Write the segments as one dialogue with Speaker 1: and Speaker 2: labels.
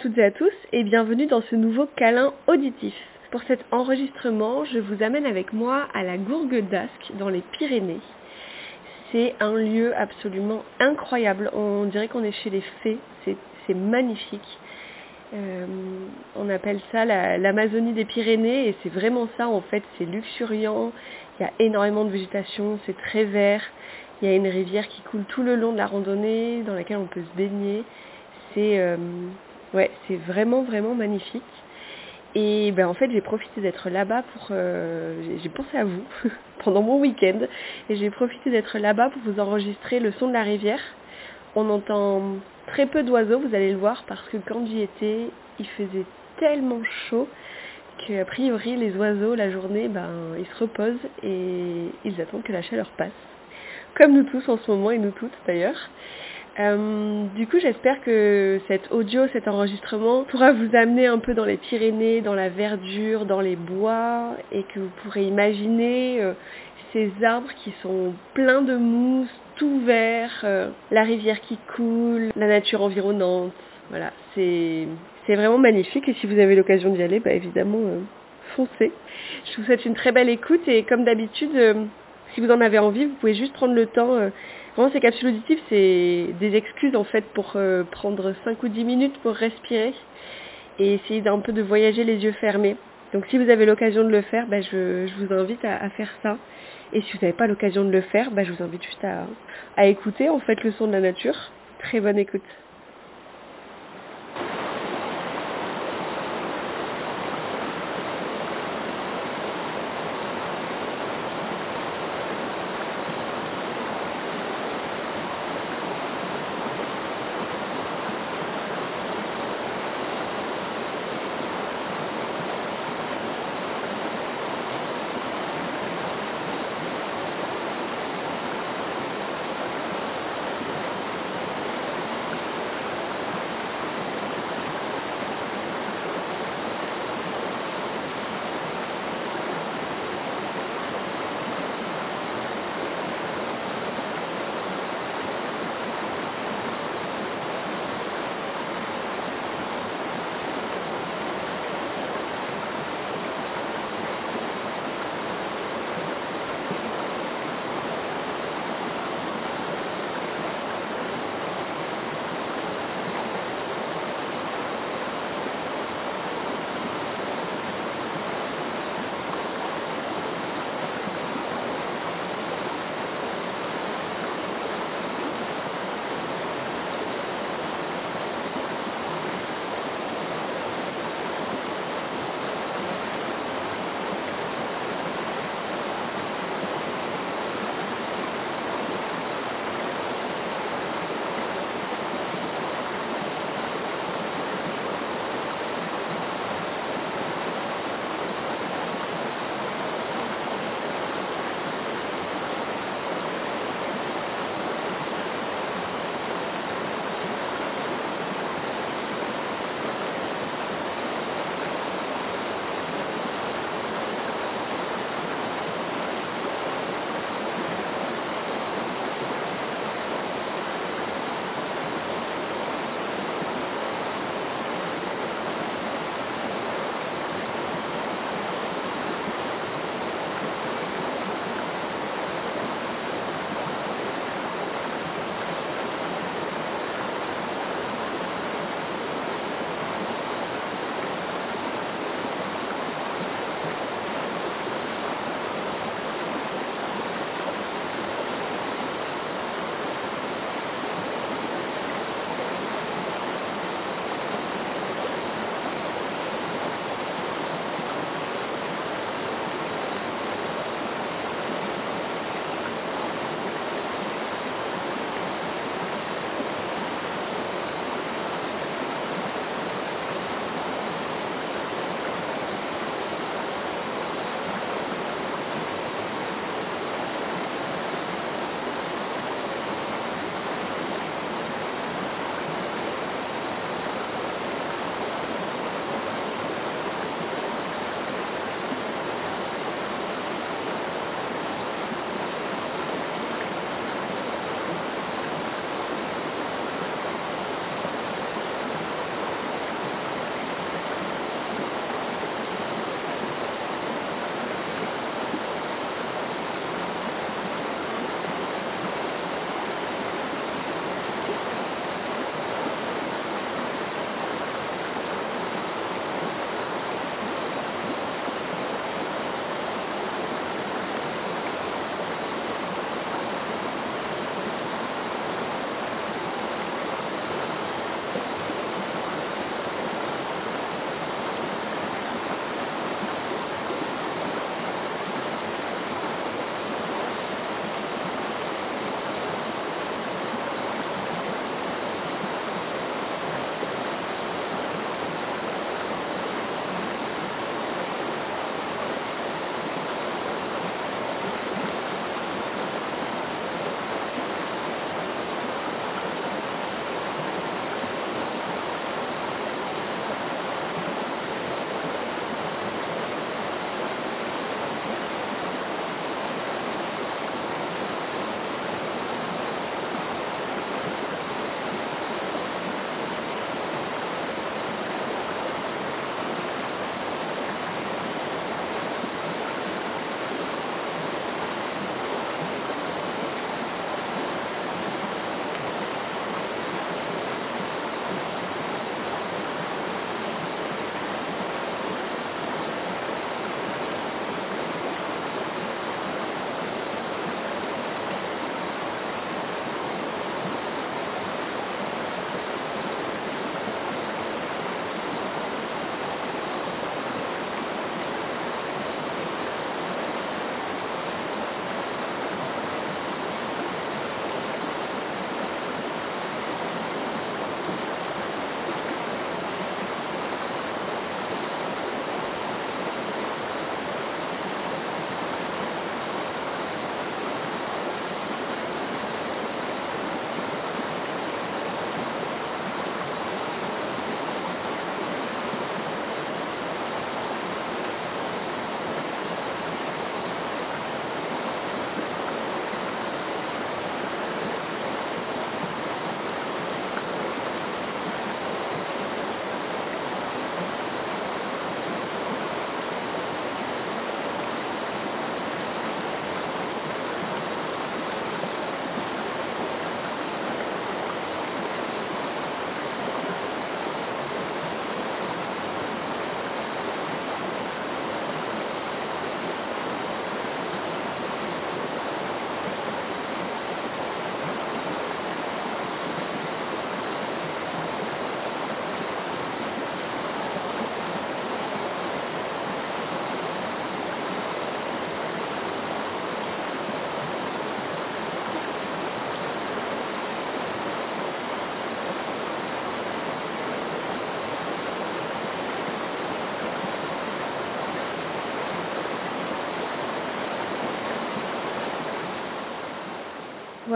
Speaker 1: Toutes et à tous et bienvenue dans ce nouveau câlin auditif. Pour cet enregistrement, je vous amène avec moi à la Gourgue d'Ascq dans les Pyrénées. C'est un lieu absolument incroyable. On dirait qu'on est chez les fées. C'est magnifique. Euh, on appelle ça l'Amazonie des Pyrénées et c'est vraiment ça en fait. C'est luxuriant. Il y a énormément de végétation. C'est très vert. Il y a une rivière qui coule tout le long de la randonnée dans laquelle on peut se baigner. C'est euh, ouais, c'est vraiment vraiment magnifique. Et ben en fait j'ai profité d'être là-bas pour euh, j'ai pensé à vous pendant mon week-end et j'ai profité d'être là-bas pour vous enregistrer le son de la rivière. On entend très peu d'oiseaux, vous allez le voir, parce que quand j'y étais, il faisait tellement chaud qu'a priori les oiseaux la journée ben ils se reposent et ils attendent que la chaleur passe comme nous tous en ce moment et nous toutes d'ailleurs. Euh, du coup, j'espère que cet audio, cet enregistrement pourra vous amener un peu dans les Pyrénées, dans la verdure, dans les bois, et que vous pourrez imaginer euh, ces arbres qui sont pleins de mousse, tout vert, euh, la rivière qui coule, la nature environnante. Voilà, c'est vraiment magnifique. Et si vous avez l'occasion d'y aller, bah évidemment, foncez. Je vous souhaite une très belle écoute et comme d'habitude si vous en avez envie, vous pouvez juste prendre le temps. Vraiment, ces capsules auditives, c'est des excuses en fait pour euh, prendre 5 ou 10 minutes pour respirer et essayer d'un peu de voyager les yeux fermés. Donc si vous avez l'occasion de le faire, bah, je, vous invite à, faire ça. Et si vous n'avez pas l'occasion de le faire, bah, je vous invite juste à, à écouter en fait le son de la nature. Très bonne écoute.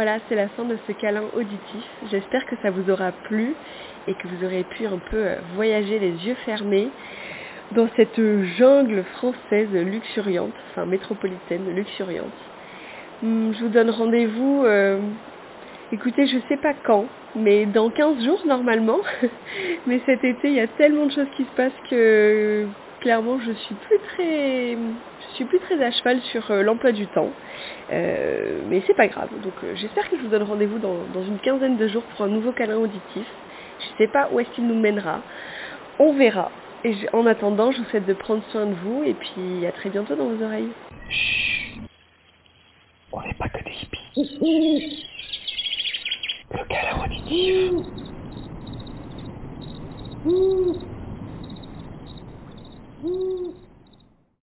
Speaker 1: Voilà, c'est la fin de ce câlin auditif. J'espère que ça vous aura plu et que vous aurez pu un peu euh, voyager les yeux fermés dans cette jungle française luxuriante, enfin métropolitaine luxuriante. Hum, je vous donne rendez-vous, euh, écoutez, je sais pas quand, mais dans 15 jours normalement. mais cet été, il y a tellement de choses qui se passent que clairement, je suis plus très, je ne suis plus très à cheval sur euh, l'emploi du temps. Euh, mais c'est pas grave. Donc euh, j'espère que je vous donne rendez-vous dans, une quinzaine de jours pour un nouveau câlin auditif. Je ne sais pas où est-ce qu'il nous mènera. On verra. Et en attendant, je vous souhaite de prendre soin de vous et puis à très bientôt dans vos oreilles.
Speaker 2: Chut. On n'est pas que des hippies. Le câlin auditif.